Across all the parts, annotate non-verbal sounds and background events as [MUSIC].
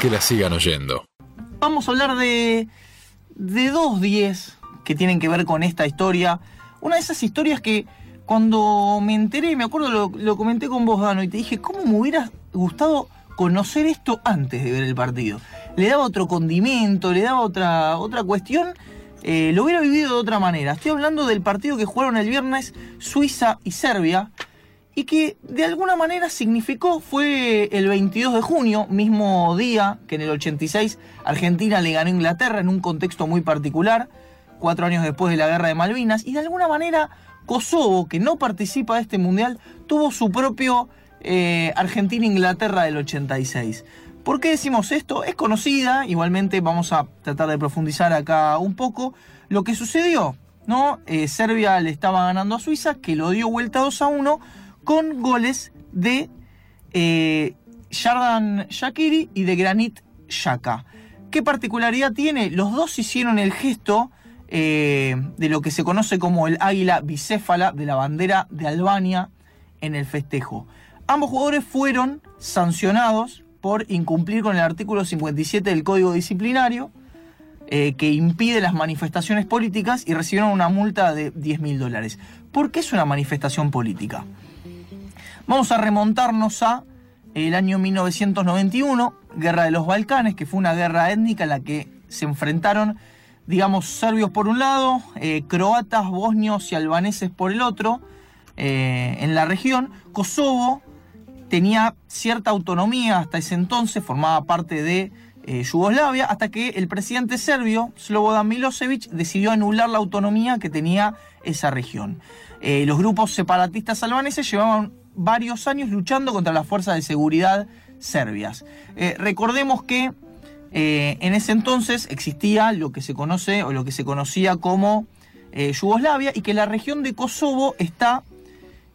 Que la sigan oyendo. Vamos a hablar de, de dos 10 que tienen que ver con esta historia. Una de esas historias que cuando me enteré, me acuerdo lo, comenté con vos, Dano, y te dije, ¿cómo me hubiera gustado conocer esto antes de ver el partido? Le daba otro condimento, le daba otra, otra cuestión. eh, lo hubiera vivido de otra manera. Estoy hablando del partido que jugaron el viernes Suiza y Serbia y que de alguna manera significó, fue el 22 de junio, mismo día que en el 86 Argentina le ganó a Inglaterra en un contexto muy particular, cuatro años después de la guerra de Malvinas, y de alguna manera Kosovo, que no participa de este mundial, tuvo su propio eh, Argentina-Inglaterra del 86. ¿Por qué decimos esto? Es conocida, igualmente vamos a tratar de profundizar acá un poco lo que sucedió. ¿no? Eh, Serbia le estaba ganando a Suiza, que lo dio vuelta 2 a 1 con goles de eh, Yardan Shakiri y de Granit Xhaka. ¿Qué particularidad tiene? Los dos hicieron el gesto eh, de lo que se conoce como el águila bicéfala de la bandera de Albania en el festejo. Ambos jugadores fueron sancionados por incumplir con el artículo 57 del Código Disciplinario, eh, que impide las manifestaciones políticas y recibieron una multa de 10 mil dólares. ¿Por qué es una manifestación política? Vamos a remontarnos a el año 1991, Guerra de los Balcanes, que fue una guerra étnica en la que se enfrentaron, digamos, serbios por un lado, eh, croatas, bosnios y albaneses por el otro, eh, en la región. Kosovo tenía cierta autonomía hasta ese entonces, formaba parte de eh, Yugoslavia, hasta que el presidente serbio, Slobodan Milosevic, decidió anular la autonomía que tenía esa región. Los grupos separatistas albaneses llevaban varios años luchando contra las fuerzas de seguridad serbias. Eh, recordemos que eh, en ese entonces existía lo que se conoce o lo que se conocía como eh, Yugoslavia y que la región de Kosovo está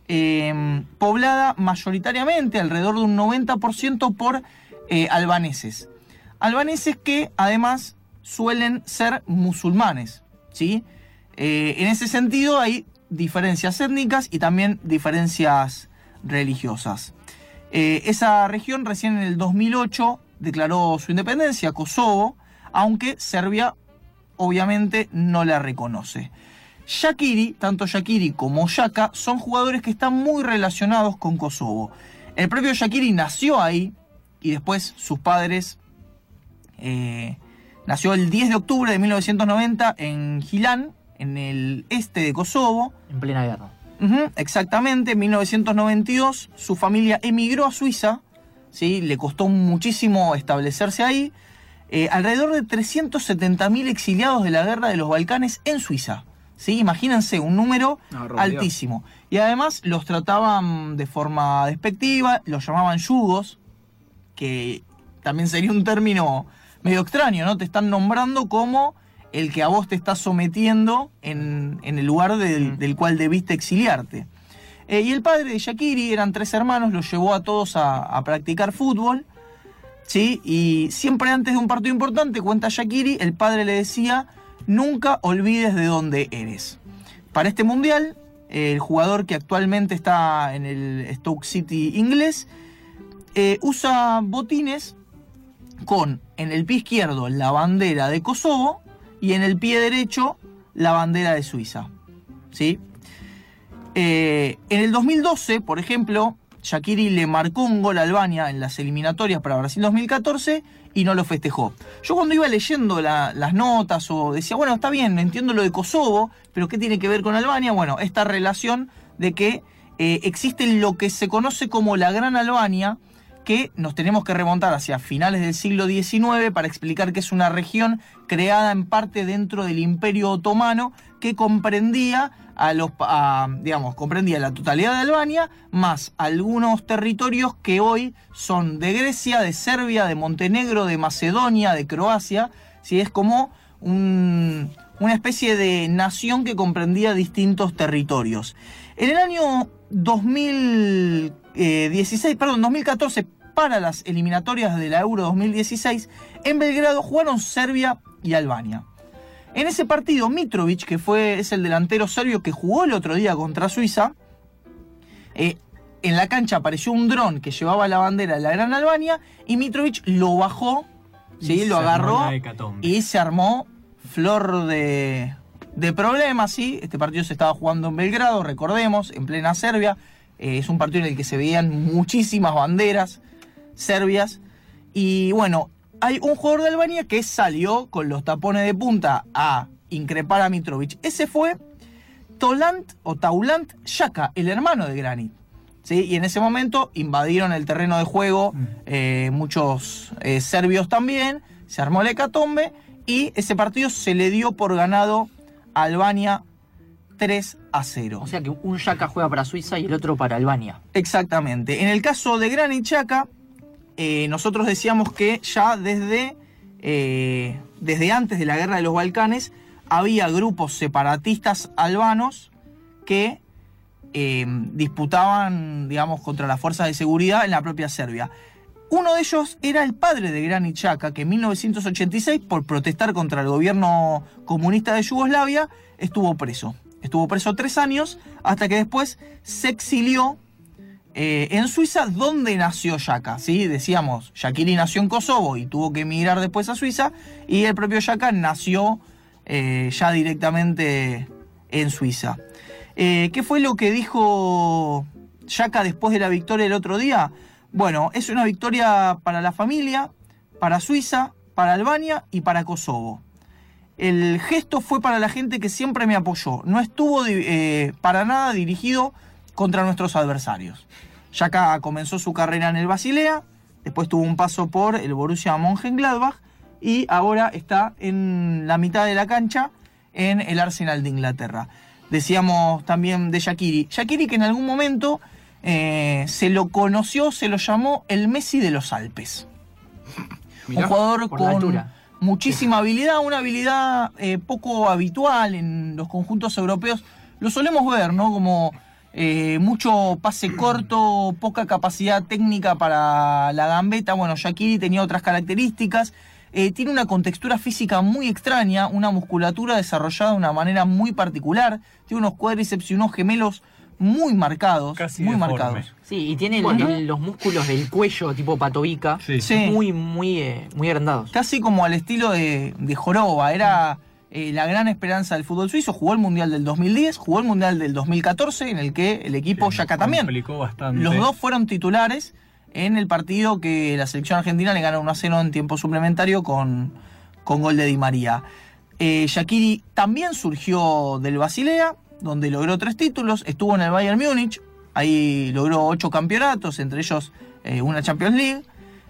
eh, poblada mayoritariamente, alrededor de un 90% por albaneses. Albaneses que además suelen ser musulmanes. ¿sí? En ese sentido hay diferencias étnicas y también diferencias religiosas. Eh, esa región recién en el 2008 declaró su independencia, Kosovo, aunque Serbia obviamente no la reconoce. Shakiri, tanto Shakiri como Shaka, son jugadores que están muy relacionados con Kosovo. El propio Shakiri nació ahí y después sus padres... eh, nació el 10 de octubre de 1990 en Gilán, en el este de Kosovo. En plena guerra. Exactamente, en 1992 su familia emigró a Suiza, ¿sí? le costó muchísimo establecerse ahí. Eh, alrededor de 370.000 exiliados de la guerra de los Balcanes en Suiza. ¿sí? Imagínense, un número No, rompió. altísimo. Y además los trataban de forma despectiva, los llamaban yugos, que también sería un término medio extraño, ¿no? Te están nombrando como el que a vos te está sometiendo en, en el lugar del, Mm. del cual debiste exiliarte. Eh, y el padre de Shakiri, eran tres hermanos, los llevó a todos a, a practicar fútbol. ¿sí? Y siempre antes de un partido importante, cuenta Shakiri, el padre le decía, nunca olvides de dónde eres. Para este mundial, el jugador que actualmente está en el Stoke City inglés, eh, usa botines con en el pie izquierdo la bandera de Kosovo y en el pie derecho la bandera de Suiza. ¿Sí? Eh, en el 2012, por ejemplo, Shakiri le marcó un gol a Albania en las eliminatorias para Brasil 2014 y no lo festejó. Yo cuando iba leyendo la- las notas o decía, bueno, está bien, entiendo lo de Kosovo, pero ¿qué tiene que ver con Albania? Bueno, esta relación de que eh, existe lo que se conoce como la Gran Albania, que nos tenemos que remontar hacia finales del siglo XIX para explicar que es una región creada en parte dentro del Imperio Otomano que comprendía a los digamos comprendía la totalidad de Albania más algunos territorios que hoy son de Grecia, de Serbia, de Montenegro, de Macedonia, de Croacia, si es como un- una especie de nación que comprendía distintos territorios. En el año 2016, perdón, 2014, para las eliminatorias de la Euro 2016, en Belgrado jugaron Serbia y Albania. En ese partido, Mitrovic, que fue, es el delantero serbio que jugó el otro día contra Suiza, eh, en la cancha apareció un dron que llevaba la bandera de la Gran Albania y Mitrovic lo bajó, ¿sí? Lo agarró y se armó flor de, de problemas, ¿sí? Este partido se estaba jugando en Belgrado, recordemos, en plena Serbia. Eh, es un partido en el que se veían muchísimas banderas serbias. Y bueno, hay un jugador de Albania que salió con los tapones de punta a increpar a Mitrovic. Ese fue Tolant o Taulant Shaka, el hermano de Granit. ¿Sí? Y en ese momento invadieron el terreno de juego eh, muchos eh, serbios también, se armó la hecatombe y ese partido se le dio por ganado Albania 3 a 0. O sea que un Yaka juega para Suiza y el otro para Albania. Exactamente. En el caso de Granit Xhaka, eh, nosotros decíamos que ya desde, eh, desde antes de la guerra de los Balcanes había grupos separatistas albanos que eh, disputaban, digamos, contra las fuerzas de seguridad en la propia Serbia. Uno de ellos era el padre de Granit Xhaka, que en 1986, por protestar contra el gobierno comunista de Yugoslavia, estuvo preso. Estuvo preso tres años, hasta que después se exilió eh, en Suiza, donde nació Yaka. ¿sí? Decíamos, Shakiri nació en Kosovo y tuvo que emigrar después a Suiza, y el propio Yaka nació eh, ya directamente en Suiza. Eh, ¿Qué fue lo que dijo Yaka después de la victoria el otro día? Bueno, es una victoria para la familia, para Suiza, para Albania y para Kosovo. El gesto fue para la gente que siempre me apoyó. No estuvo eh, para nada dirigido contra nuestros adversarios. Yaka comenzó su carrera en el Basilea, después tuvo un paso por el Borussia Mönchengladbach y ahora está en la mitad de la cancha en el Arsenal de Inglaterra. Decíamos también de Shakiri. Shakiri que en algún momento eh, se lo conoció, se lo llamó el Messi de los Alpes. [LAUGHS] Mirá, un jugador con muchísima habilidad, una habilidad eh, poco habitual en los conjuntos europeos. Lo solemos ver, ¿no? Como eh, mucho pase corto, poca capacidad técnica para la gambeta. Bueno, Shakiri tenía otras características. Eh, tiene una contextura física muy extraña, una musculatura desarrollada de una manera muy particular. Tiene unos cuádriceps y unos gemelos muy marcados. Casi muy deforme. marcados. Sí, y tiene el- Bueno. el- los músculos del cuello tipo patovica Sí. Sí. muy, muy, eh, muy agrandados. casi como al estilo de, de Joroba. Era eh, la gran esperanza del fútbol suizo. Jugó el Mundial del 2010, jugó el Mundial del 2014, en el que el equipo Sí, Yaka también. complicó bastante. Los dos fueron titulares en el partido que la selección argentina le ganó 1 a 0 en tiempo suplementario con, con gol de Di María. Eh, Shakiri también surgió del Basilea, donde logró tres títulos, estuvo en el Bayern Múnich, ahí logró ocho campeonatos, entre ellos eh, una Champions League.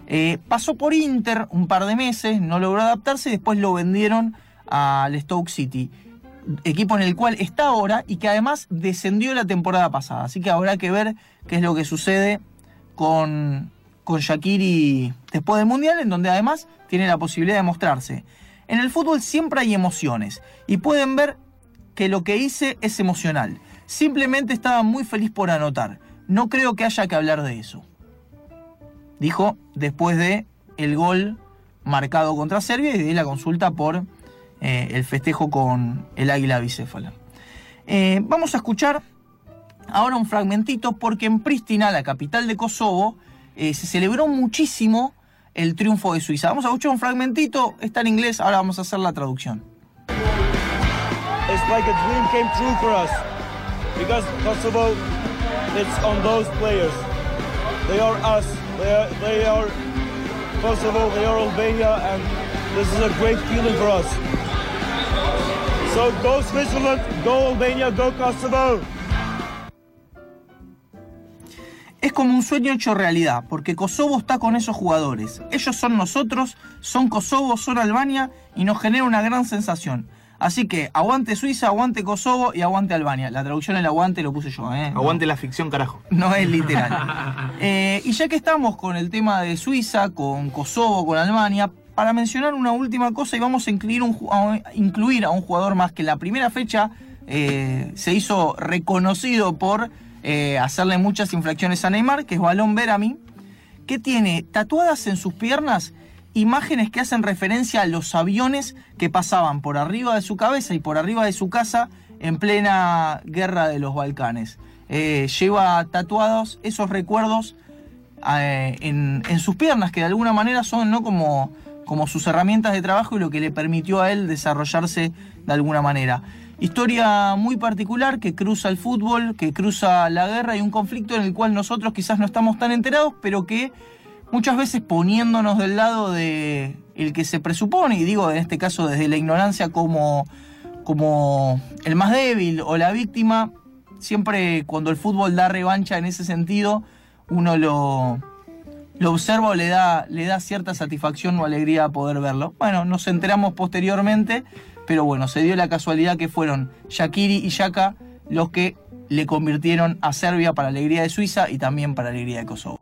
Eh, pasó por Inter un par de meses, no logró adaptarse y después lo vendieron al Stoke City, equipo en el cual está ahora y que además descendió la temporada pasada. Así que habrá que ver qué es lo que sucede con, con Shakiri después del Mundial, en donde además tiene la posibilidad de mostrarse. En el fútbol siempre hay emociones y pueden ver que lo que hice es emocional. Simplemente estaba muy feliz por anotar. No creo que haya que hablar de eso. Dijo después de el gol marcado contra Serbia y de la consulta por eh, el festejo con el águila bicéfala. Eh, vamos a escuchar ahora un fragmentito porque en Pristina, la capital de Kosovo, eh, se celebró muchísimo el triunfo de Suiza. Vamos a escuchar un fragmentito, está en inglés, ahora vamos a hacer la traducción. It's like a dream came true for us. Because Kosovo it's on those players. They are us. They are, they are Kosovo they are Albania and this is a great feeling for us. So go Switzerland go Albania go Kosovo. Es como un sueño hecho realidad, porque Kosovo está con esos jugadores. Ellos son nosotros, son Kosovo, son Albania y nos genera una gran sensación. Así que aguante Suiza, aguante Kosovo y aguante Albania. La traducción del aguante lo puse yo, ¿eh? Aguante la ficción, carajo. No es literal. [LAUGHS] Eh, y ya que estamos con el tema de Suiza, con Kosovo, con Albania, para mencionar una última cosa y vamos a incluir, un, a, incluir a un jugador más que en la primera fecha eh, se hizo reconocido por eh, hacerle muchas infracciones a Neymar, que es Balón Berami, que tiene tatuadas en sus piernas imágenes que hacen referencia a los aviones que pasaban por arriba de su cabeza y por arriba de su casa en plena guerra de los Balcanes. eh, lleva tatuados esos recuerdos eh, en, en sus piernas, que de alguna manera son ¿no? como, como sus herramientas de trabajo y lo que le permitió a él desarrollarse de alguna manera. Historia muy particular que cruza el fútbol, que cruza la guerra y un conflicto en el cual nosotros quizás no estamos tan enterados, pero que muchas veces poniéndonos del lado de el que se presupone, y digo en este caso desde la ignorancia como, como el más débil o la víctima, siempre cuando el fútbol da revancha en ese sentido, uno lo, lo observa o le da, le da cierta satisfacción o alegría poder verlo. Bueno, nos enteramos posteriormente, pero bueno, se dio la casualidad que fueron Shakiri y Yaka los que le convirtieron a Serbia para alegría de Suiza y también para alegría de Kosovo.